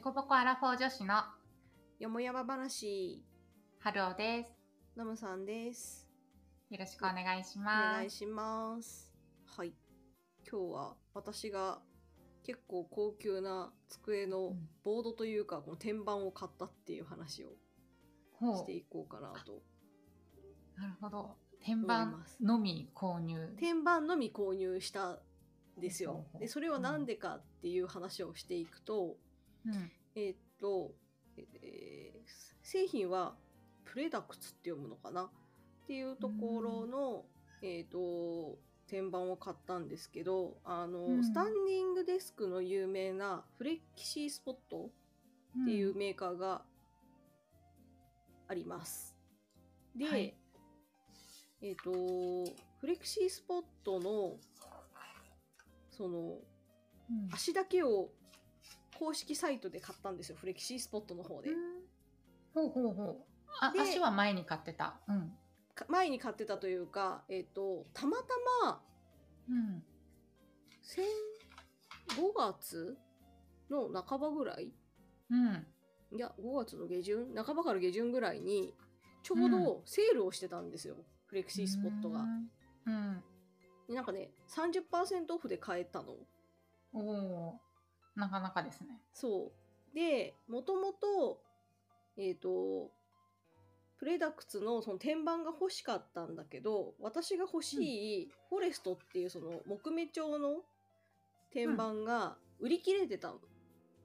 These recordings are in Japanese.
デコボコアラフォー女子のよもやま話、春尾です。ナムさんです。よろしくお願いしおます。願いします。はい。今日は私が結構高級な机のうんボードというか、この天板を買ったっていう話をしていこうかなと。なるほど。天板のみ購入。天板のみ購入したんですよほう。ほうで、それはなんでかっていう話をしていくと、うん。えーっと、えー製品はプレダクツって読むのかなっていうところの、えーっと、天板を買ったんですけど、あの、うんスタンディングデスクの有名なフレキシースポットっていうメーカーがあります。で、はいえっ、と、フレキシースポットの、その、うん、足だけを公式サイトで買ったんですよ。フレキシースポットの方で。うんほうほうほう。あ、で足は前に買ってた。うん。か前に買ってたというか、えっ、と、たまたま、うん。先5月の半ばぐらい？うん。いや、5月の下旬？半ばから下旬ぐらいに、ちょうどセールをしてたんですよ。フレキシースポットが。うん。でなんかね、30%オフで買えたの。うん。おお。なかなかですね。そう。で、もともと、えっ、と、プレダクツのその天板が欲しかったんだけど、私が欲しいフォレストっていうその木目調の天板が売り切れてたの。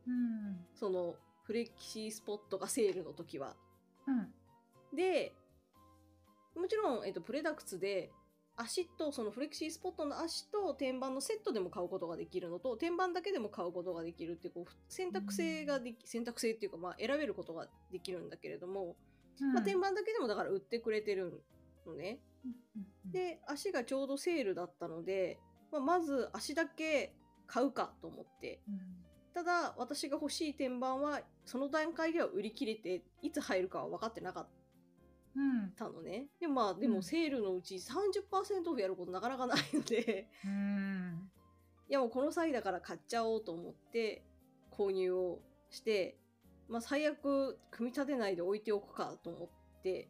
うん。そのフレキシースポットがセールの時は。うん。で、もちろん、えっ、と、プレダクツで足とそのフレキシースポットの足と天板のセットでも買うことができるのと天板だけでも買うことができるっていうこう選択性ができ、選択性っていうかまあ選べることができるんだけれども、まあ、天板だけでもだから売ってくれてるのね。うん、で足がちょうどセールだったので、まあ、まず足だけ買うかと思ってうん。ただ私が欲しい天板はその段階では売り切れていつ入るかは分かってなかっうん。たのね。でもまあでうん。もセールのうち30%オフやることなかな。かないのでうん。いやもうこの際だから買っちゃおうと思って購入をしてまあ最悪組み立てないで置いておくかと思って、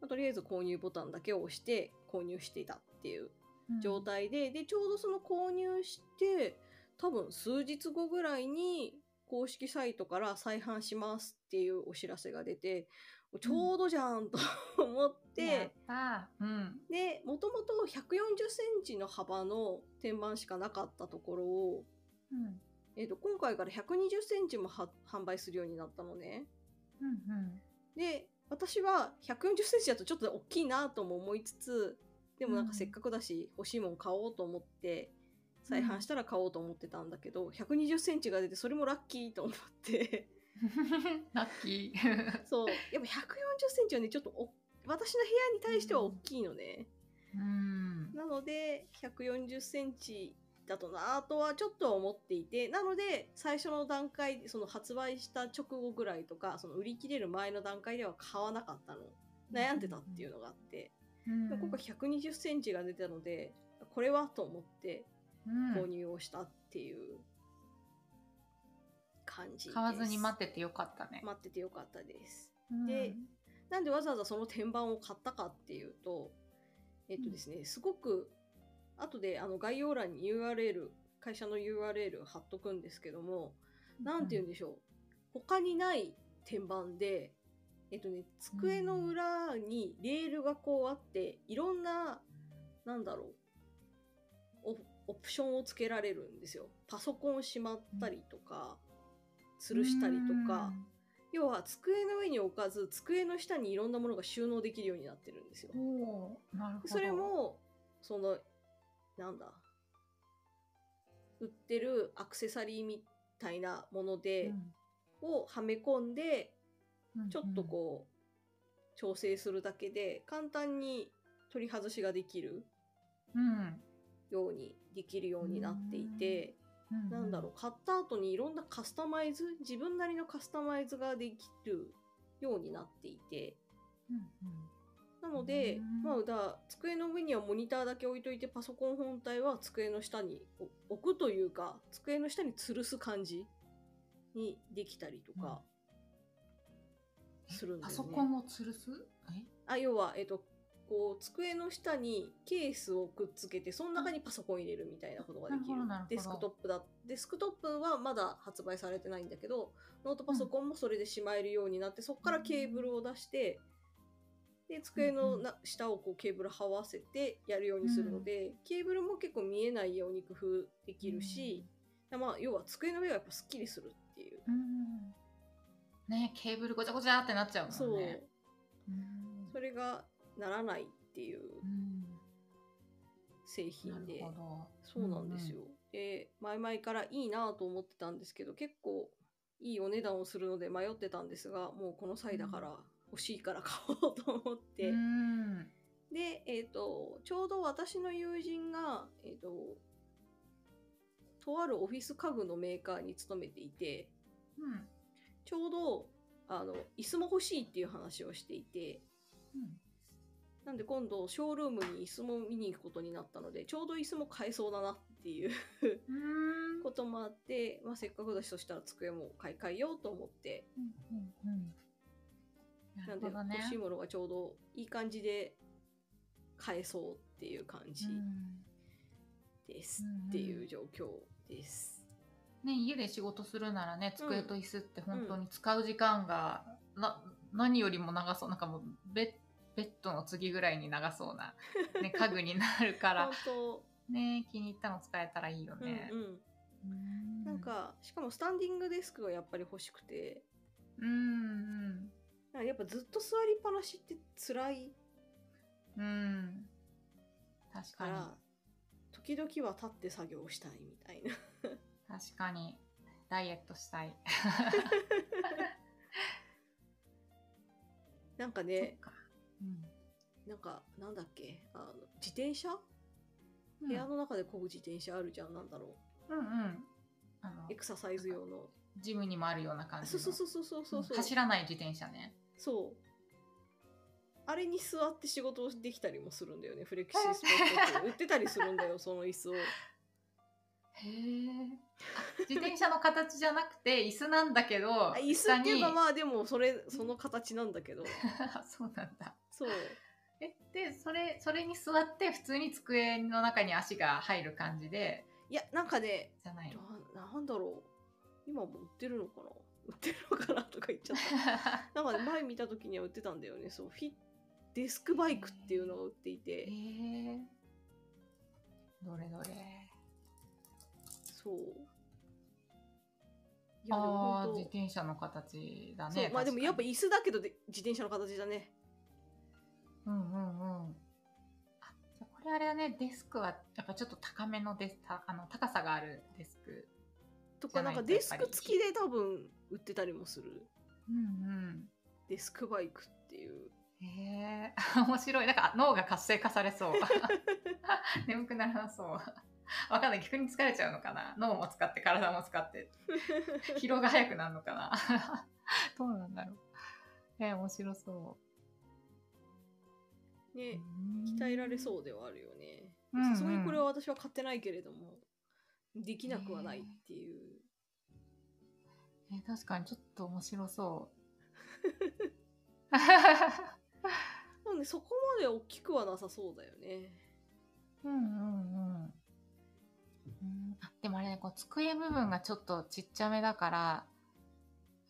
まあとりあえず購入ボタンだけを押して購入していたっていううん。状態で、でちょうどその購入して多分数日後ぐらいに公式サイトから再販しますっていうお知らせが出てちょうどじゃんと 思っ、てた。うん。でもともと1 4 0センチの幅の天板しかなかったところを、うん。えー、と今回から1 2 0センチもは販売するようになったのね。うん。で私は1 4 0センチだとちょっと大きいなとも思いつつでもなんかせっかくだし欲しいもん買おうと思って再販したら買おうと思ってたんだけど、1 2 0センチが出てそれもラッキーと思って ラッキー。そうやっぱ1 4 0センチはねちょっとお私の部屋に対しては大きいのね、うん。なので1 4 0センチだとなとはちょっとは思っていてなので最初の段階その発売した直後ぐらいとかその売り切れる前の段階では買わなかったの悩んでたっていうのがあって、うん。今回1 2 0センチが出たのでこれはと思ってうん購入をしたっていう感じ買わずに待っててよかったね。待っててよかったです。うん。でなんでわざわざその天板を買ったかっていうとえっとですね、すごく後であの概要欄に URL 会社の URL 貼っとくんですけどもなんて言うんでしょう。他にない天板でえっとね机の裏にレールがこうあっていろんななんだろうオオプションをつけられるんですよ。パソコンをしまったりとか、吊るしたりとか、要は机の上に置かず机の下にいろんなものが収納できるようになってるんですよ。それもそのなんだ売ってるアクセサリーみたいなもので、をはめ込んでうん、ちょっとこう調整するだけで簡単に取り外しができるうん、ようにできるようになっていて、うん、なんだろう買った後にいろんなカスタマイズ自分なりのカスタマイズができるようになっていて。うん、うん。なので、うん。まあだ机の上にはモニターだけ置いといてパソコン本体は机の下にお置くというか机の下に吊るす感じにできたりとかするんだよね。パソコンを吊るす？え？あ要は、えっと、こう机の下にケースをくっつけてその中にパソコン入れるみたいなことができる。デスクトップだ。デスクトップはまだ発売されてないんだけどノートパソコンもそれでしまえるようになって、そこからケーブルを出してで机のな下をこうケーブル這わせてやるようにするので、ケーブルも結構見えないように工夫できるし、まあ要は机の上がやっぱすっきりするっていう。うん。ねケーブルごちゃごちゃってなっちゃうもんね。そう。うん。それがならないっていううん。製な品でるほど。そうなんですよ。で前々からいいなと思ってたんですけど結構いいお値段をするので迷ってたんですがもうこの際だから欲しいから買おうと思って、うん。で、えっとちょうど私の友人が、えっととあるオフィス家具のメーカーに勤めていてうん。ちょうどあの椅子も欲しいっていう話をしていてうんなんで今度ショールームに椅子も見に行くことになったのでちょうど椅子も買えそうだなっていううん。こともあって、まあ、せっかくだしそしたら机も買い替えようと思って。うんうんうん。ななんで欲しいものがちょうどいい感じで買えそうっていう感じうん。ですうんっていう状況です。ね、家で仕事するならね机と椅子って本当に使う時間が、な何よりも長そう。なんかもうベッベッドの次ぐらいに長そうな、ね、家具になるから ね気に入ったの使えたらいいよね。う。んうん、なんかしかもスタンディングデスクがやっぱり欲しくて。うんうやっぱずっと座りっぱなしって辛い。うん。確かに。時々は立って作業したいみたいな。確かに。ダイエットしたい。なんかそねうん。なんかなんだっけ？あの自転車？うん。部屋の中で漕ぐ自転車あるじゃんなんだろう。んうん。あのうエクササイズ用の。ジムにもあるような感じの。そうそうそうそうそうそうう。ん走らない自転車ね。そう。あれに座って仕事をできたりもするんだよね。フレキシスポットって 売ってたりするんだよその椅子を。へえ自転車の形じゃなくて椅子なんだけどあ椅子っていうかあまあでもそれその形なんだけど。そうなんだそう。えでそれそれに座って普通に机の中に足が入る感じでいやなんかねじゃないの？ななんだろう。今も売ってるのかな？売ってるのかな？とか言っちゃった。なんかね前見た時には売ってたんだよね。そうフィデスクバイクっていうのが売っていへて。えどれどれ。そう。いやあ自転車の形だそうねまあでもやっぱ確椅子だけどで自転車の形だねうんうんうん。あじゃあこれあれだね。デスクはやっぱちょっと高めのデスたあの高さがあるデスクとかないんかデスク付きで多分売ってたりもする。うんデスクバイクっていう。うんへえ。面白い。なんか脳が活性化されそう。眠くならなそう。わかんない。逆に疲れちゃうのかな。脳も使って体も使って。疲労が早くなるのかな。どうなんだろう。えー、面白そうねうん。鍛えられそうではあるよね。うんうん。さすがにこれは私は買ってないけれどもできなくはないっていう。えー確かにちょっと面白そう。なんでそこまで大きくはなさそうだよね。うんうんうん。うん。あでもあれねこう机部分がちょっとちっちゃめだから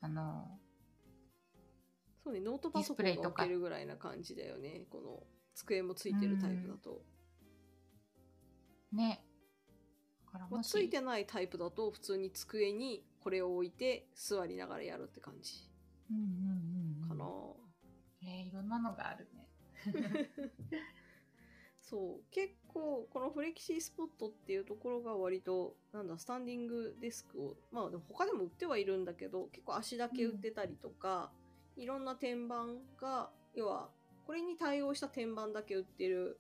あのそうねノートパソコンが置けるぐらいな感じだよね。この机もついてるタイプだと、ね。だからまあ、ついてないタイプだと普通に机にこれを置いて座りながらやるって感じ。うんうんうんうん。かな、えーいろんなのがあるね。そう。結構このフレキシースポットっていうところが割となんだスタンディングデスクをまあでも他でも売ってはいるんだけど結構足だけ売ってたりとか、いろんな天板が要はこれに対応した天板だけ売ってる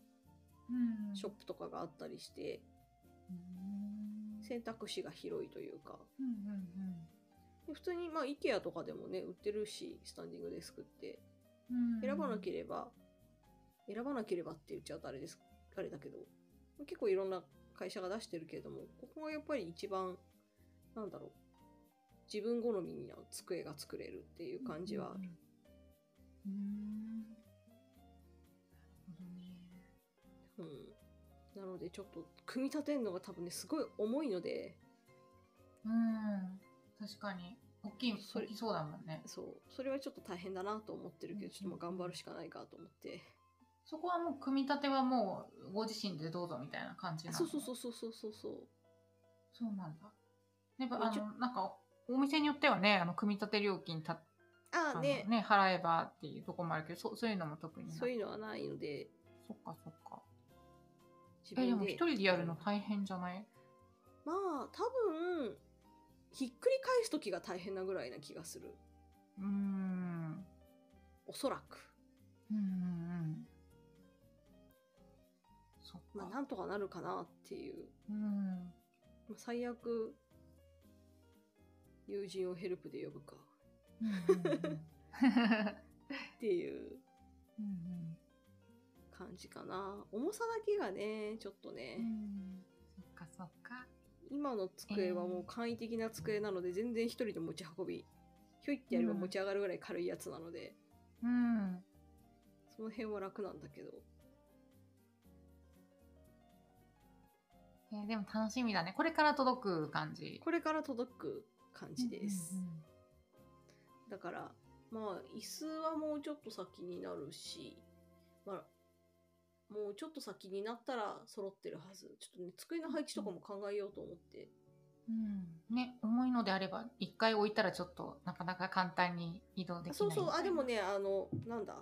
うん。ショップとかがあったりして、うん。選択肢が広いというか。うんうんで普通にまあ IKEA とかでもね売ってるしスタンディングデスクって。うん。選ばなければ、選ばなければって言っちゃうとあれですあれだけど結構いろんな会社が出してるけれどもここがやっぱり一番なんだろう自分好みの机が作れるっていう感じはある。うん。うん。なるほどね。うん。なのでちょっと組み立てるのが多分ね、すごい重いので、うん。確かに。大きい、そきそうだもんね。そう、それはちょっと大変だなと思ってるけど、うんちょっともう頑張るしかないかと思って。そこはもう組み立てはもうご自身でどうぞみたいな感じなの？そうそうそうそうそうそうそう。そうなんだ。やっぱあの、なんか、お店によってはね、あの、組み立て料金た、ああねね、払えばっていうとこもあるけど、そうそういうのも特になそういうのはないので、そっかそっか。自え、でも分で。一人でやるの大変じゃない？まあ、多分、ひっくり返す時が大変なぐらいな気がする。うーん。おそらく。うんうんうん。そっか。まあ、なんとかなるかなっていう。うん。まあ、最悪、友人をヘルプで呼ぶか。っていううん感じかな。重さだけがね、ちょっとね、そっかそっか。今の机はもう簡易的な机なので、全然一人で持ち運び、ひょいってやれば持ち上がるぐらい軽いやつなので、うん。その辺は楽なんだけど。えーでも楽しみだね。これから届く感じ。これから届く感じです。うんうんだから、まあ、椅子はもうちょっと先になるし、まあ、もうちょっと先になったら揃ってるはず。ちょっとね、机の配置とかも考えようと思って。うん。ね、重いのであれば、一回置いたらちょっとなかなか簡単に移動できない。そうそう、あ、でも。ね、あの、なんだ。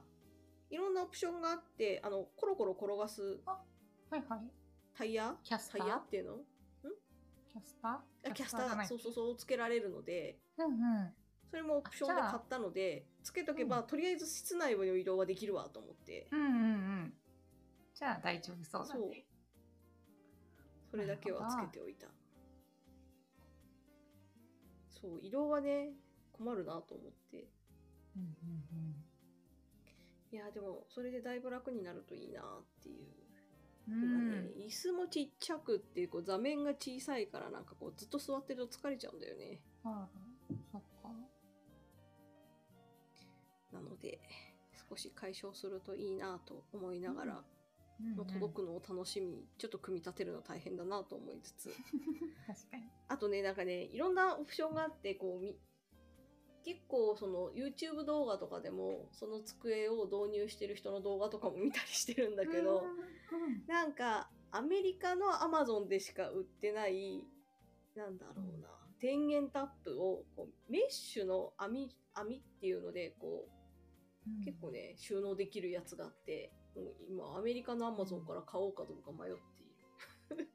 いろんなオプションがあって、あの、コロコロ転がすはいはい。タイヤ？キャスター？タイヤっていうの？キャスター？あキャスターそうそうそう、つけられるので、うんうん。それもオプションで買ったので、つけとけば、うんとりあえず室内の移動はできるわと思って。うんうんうん。じゃあ大丈夫そうだね。。それだけはつけておいた。そう、移動はね、困るなと思って。うんうんいや、でも、それでだいぶ楽になるといいなっていう。うん。今ねうん。、椅子もちっちゃくっていう、こう座面が小さいから、なんかこう、ずっと座ってると疲れちゃうんだよね。はいそっか。なので、少し解消するといいなと思いながら、うんうんまあ届くのを楽しみに、ちょっと組み立てるの大変だなと思いつつ。確かに。あとね、なんかね、いろんなオプションがあって、こう、み結構その YouTube 動画とかでも、その机を導入してる人の動画とかも見たりしてるんだけど、うんなんか、アメリカの Amazon でしか売ってない、なんだろうな、電源タップをこうメッシュの網、網っていうので、こうん。う、結構ね、収納できるやつがあって、もう今、アメリカの Amazon から買おうかどうか迷っている。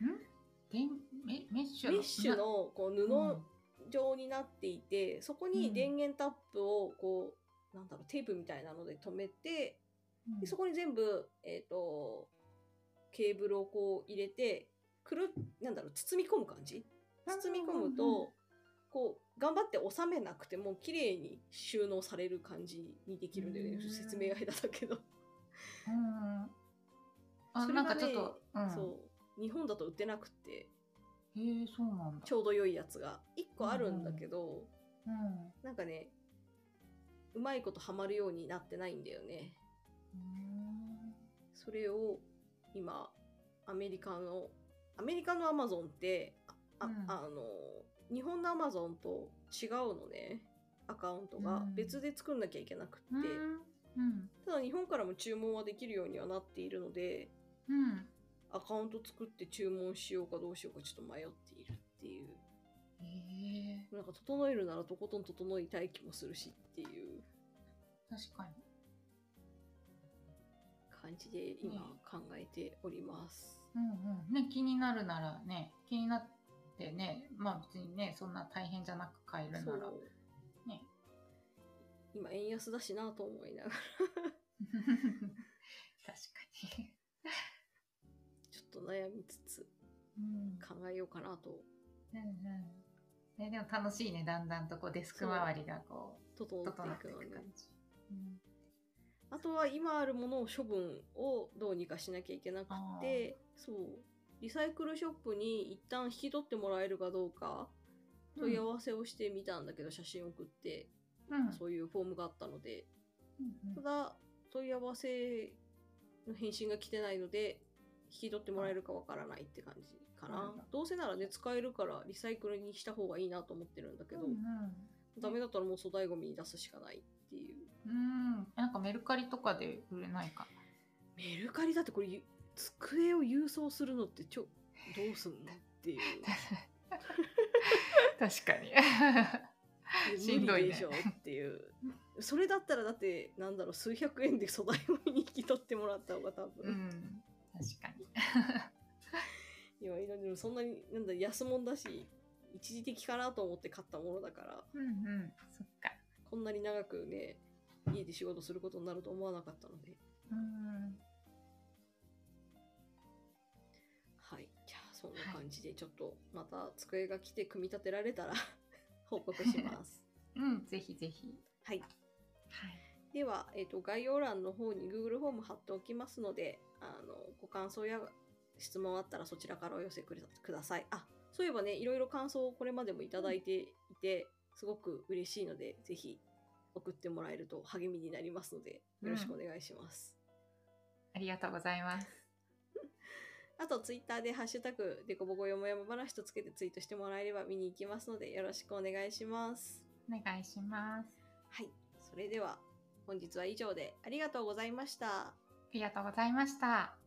電メメッシュメッシュのこう布うん。状になっていて、そこに電源タップをこう、なんだろう、テープみたいなので留めて、でそこに全部、えっ、と、ケーブルをこう入れて、くる、なんだろう、包み込む感じ？包み込むうんうんうんと、こう、頑張って収めなくても、綺麗に収納される感じにできるんだよね。うん説明が下手だけど。うんなんかちょっと、うん、そう。日本だと売ってなくって、へえそうなんだちょうど良いやつが。1個あるんだけど、うんなんかね、うまいことハマるようになってないんだよね。うん。それを今、アメリカの、アメリカのアマゾンって、あ、うん。あの、日本のアマゾンと違うのね。アカウントがうん。別で作んなきゃいけなくって、うん。うん。ただ日本からも注文はできるようにはなっているので、うん。アカウント作って注文しようかどうしようかちょっと迷っているっていう。へえなんか整えるならとことん整いたい気もするしっていう。確かに感じで今考えております。うんうん。ね気になるならね気になってねまあ別にねそんな大変じゃなく買えるなら。ね。今円安だしなと思いながら。確かに、ちょっと悩みつつうん。考えようかなと。うんうん。ね、でも楽しいねだんだんとこうデスク周りがこう整っていく感じ、うんあとは今あるものを処分をどうにかしなきゃいけなくてそう。リサイクルショップに一旦引き取ってもらえるかどうか問い合わせをしてみたんだけど、写真送って、うん。そういうフォームがあったので、うんただ問い合わせの返信が来てないので引き取ってもらえるかわからないって感じかな。どどうせならね使えるからリサイクルにした方がいいなと思ってるんだけど、うん。ダメだったらもう粗大ゴミに出すしかないううん。うんなんかメルカリとかで売れないかメルカリだってこれゆ机を郵送するのってちょどうすんのっていう。確かに。無しんどいでしょ。っていう。それだったらだってなんだろう数百円で粗大ゴミに引き取ってもらった方が多分、うん。確かに。いやでもそんなになんだ安物だし一時的かなと思って買ったものだから。うんうん。そっか。こんなに長くね家で仕事することになると思わなかったので。うんはい。じゃあそんな感じでちょっとまた机が来て組み立てられたら 報告します。うんぜひぜひ。はい。はい。では、えー、と概要欄の方に Google フォーム貼っておきますのであのご感想や質問あったらそちらからお寄せください。あそういえばねいろいろ感想をこれまでもいただいていてすごく嬉しいのでぜひ送ってもらえると励みになりますのでよろしくお願いします、ありがとうございます。あとツイッターでハッシュタグでこぼこよもやま話とつけてツイートしてもらえれば見に行きますのでよろしくお願いします。お願いします。はい。それでは本日は以上でありがとうございました。ありがとうございました